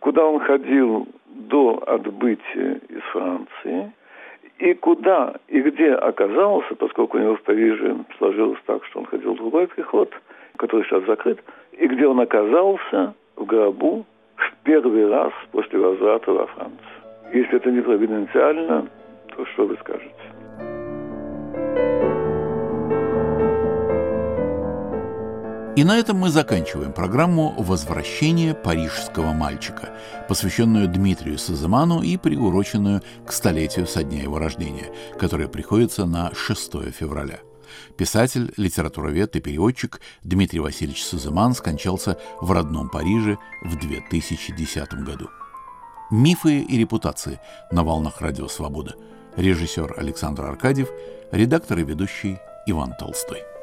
куда он ходил до отбытия из Франции, и куда и где оказался, поскольку у него в Париже сложилось так, что он ходил в другой приход, который сейчас закрыт, и где он оказался в гробу в первый раз после возврата во Францию. Если это не провиденциально, то что вы скажете? И на этом мы заканчиваем программу «Возвращение парижского мальчика», посвященную Дмитрию Сазыману и приуроченную к столетию со дня его рождения, которое приходится на 6 февраля. Писатель, литературовед и переводчик Дмитрий Васильевич Сазыман скончался в родном Париже в 2010 году. Мифы и репутации на волнах Радио Свобода. Режиссер Александр Аркадьев, редактор и ведущий Иван Толстой.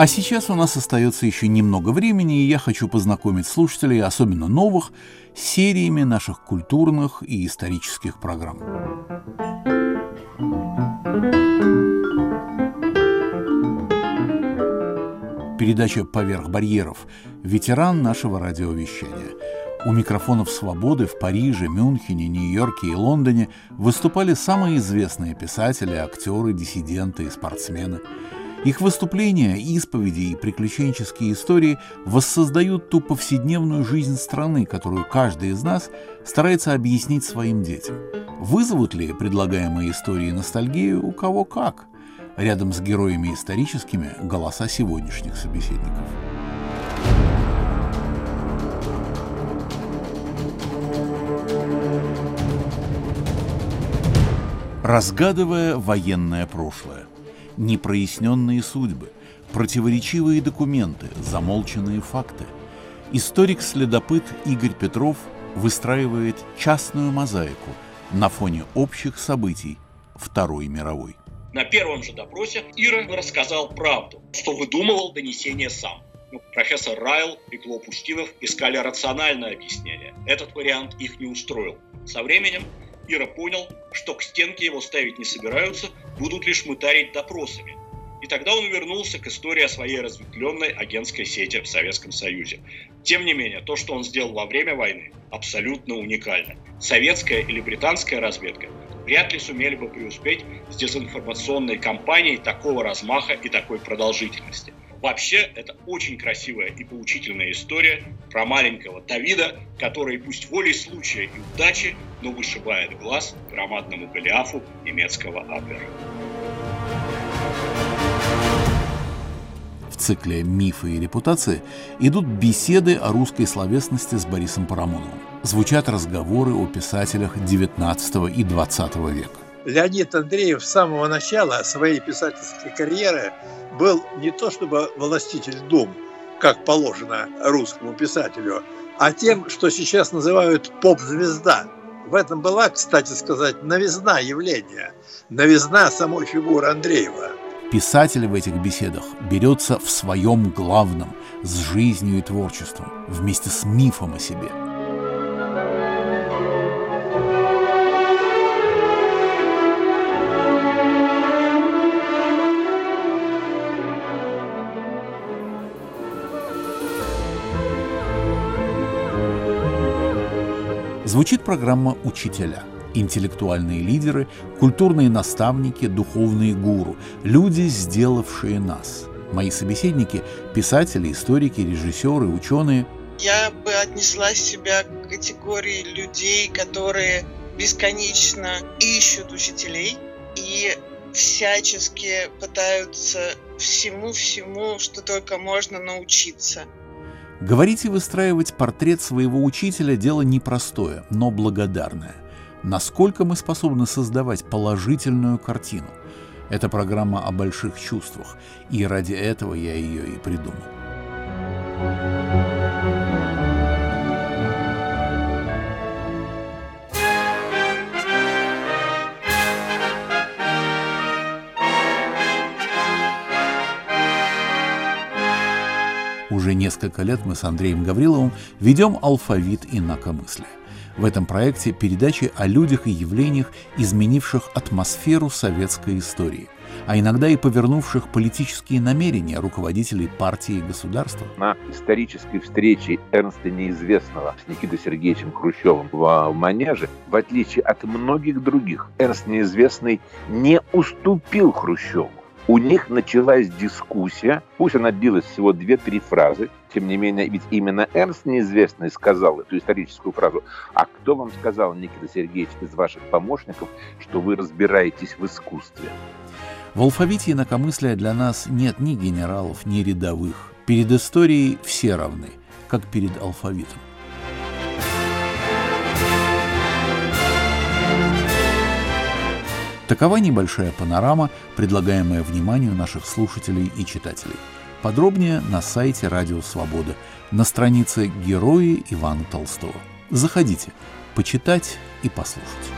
А сейчас у нас остается еще немного времени, и я хочу познакомить слушателей, особенно новых, с сериями наших культурных и исторических программ. Передача «Поверх барьеров» – ветеран нашего радиовещания. У микрофонов «Свободы» в Париже, Мюнхене, Нью-Йорке и Лондоне выступали самые известные писатели, актеры, диссиденты и спортсмены – их выступления, исповеди и приключенческие истории воссоздают ту повседневную жизнь страны, которую каждый из нас старается объяснить своим детям. Вызовут ли предлагаемые истории ностальгию у кого как? Рядом с героями историческими голоса сегодняшних собеседников. Разгадывая военное прошлое непроясненные судьбы, противоречивые документы, замолченные факты. Историк-следопыт Игорь Петров выстраивает частную мозаику на фоне общих событий Второй мировой. На первом же допросе Ира рассказал правду, что выдумывал донесение сам. Ну, профессор Райл и Клоп Устинов искали рациональное объяснение. Этот вариант их не устроил. Со временем Ира понял, что к стенке его ставить не собираются, будут лишь мытарить допросами. И тогда он вернулся к истории о своей разветвленной агентской сети в Советском Союзе. Тем не менее, то, что он сделал во время войны, абсолютно уникально. Советская или британская разведка вряд ли сумели бы преуспеть с дезинформационной кампанией такого размаха и такой продолжительности. Вообще, это очень красивая и поучительная история про маленького Давида, который пусть волей случая и удачи, но вышибает глаз громадному Голиафу немецкого Абвера. В цикле «Мифы и репутации» идут беседы о русской словесности с Борисом Парамоновым. Звучат разговоры о писателях XIX и XX века. Леонид Андреев с самого начала своей писательской карьеры был не то чтобы властитель дум, как положено русскому писателю, а тем, что сейчас называют поп-звезда. В этом была, кстати сказать, новизна явления, новизна самой фигуры Андреева. Писатель в этих беседах берется в своем главном, с жизнью и творчеством, вместе с мифом о себе – Звучит программа «Учителя». Интеллектуальные лидеры, культурные наставники, духовные гуру, люди, сделавшие нас. Мои собеседники – писатели, историки, режиссеры, ученые. Я бы отнесла себя к категории людей, которые бесконечно ищут учителей и всячески пытаются всему-всему, что только можно научиться – Говорить и выстраивать портрет своего учителя – дело непростое, но благодарное. Насколько мы способны создавать положительную картину? Это программа о больших чувствах, и ради этого я ее и придумал. Уже несколько лет мы с Андреем Гавриловым ведем алфавит инакомыслия. В этом проекте передачи о людях и явлениях, изменивших атмосферу советской истории, а иногда и повернувших политические намерения руководителей партии и государства. На исторической встрече Эрнста Неизвестного с Никитой Сергеевичем Хрущевым в Манеже, в отличие от многих других, Эрнст Неизвестный не уступил Хрущеву у них началась дискуссия, пусть она длилась всего две-три фразы, тем не менее, ведь именно Эрнст неизвестный сказал эту историческую фразу. А кто вам сказал, Никита Сергеевич, из ваших помощников, что вы разбираетесь в искусстве? В алфавите инакомыслия для нас нет ни генералов, ни рядовых. Перед историей все равны, как перед алфавитом. Такова небольшая панорама, предлагаемая вниманию наших слушателей и читателей. Подробнее на сайте Радио Свобода, на странице «Герои Ивана Толстого». Заходите, почитать и послушать.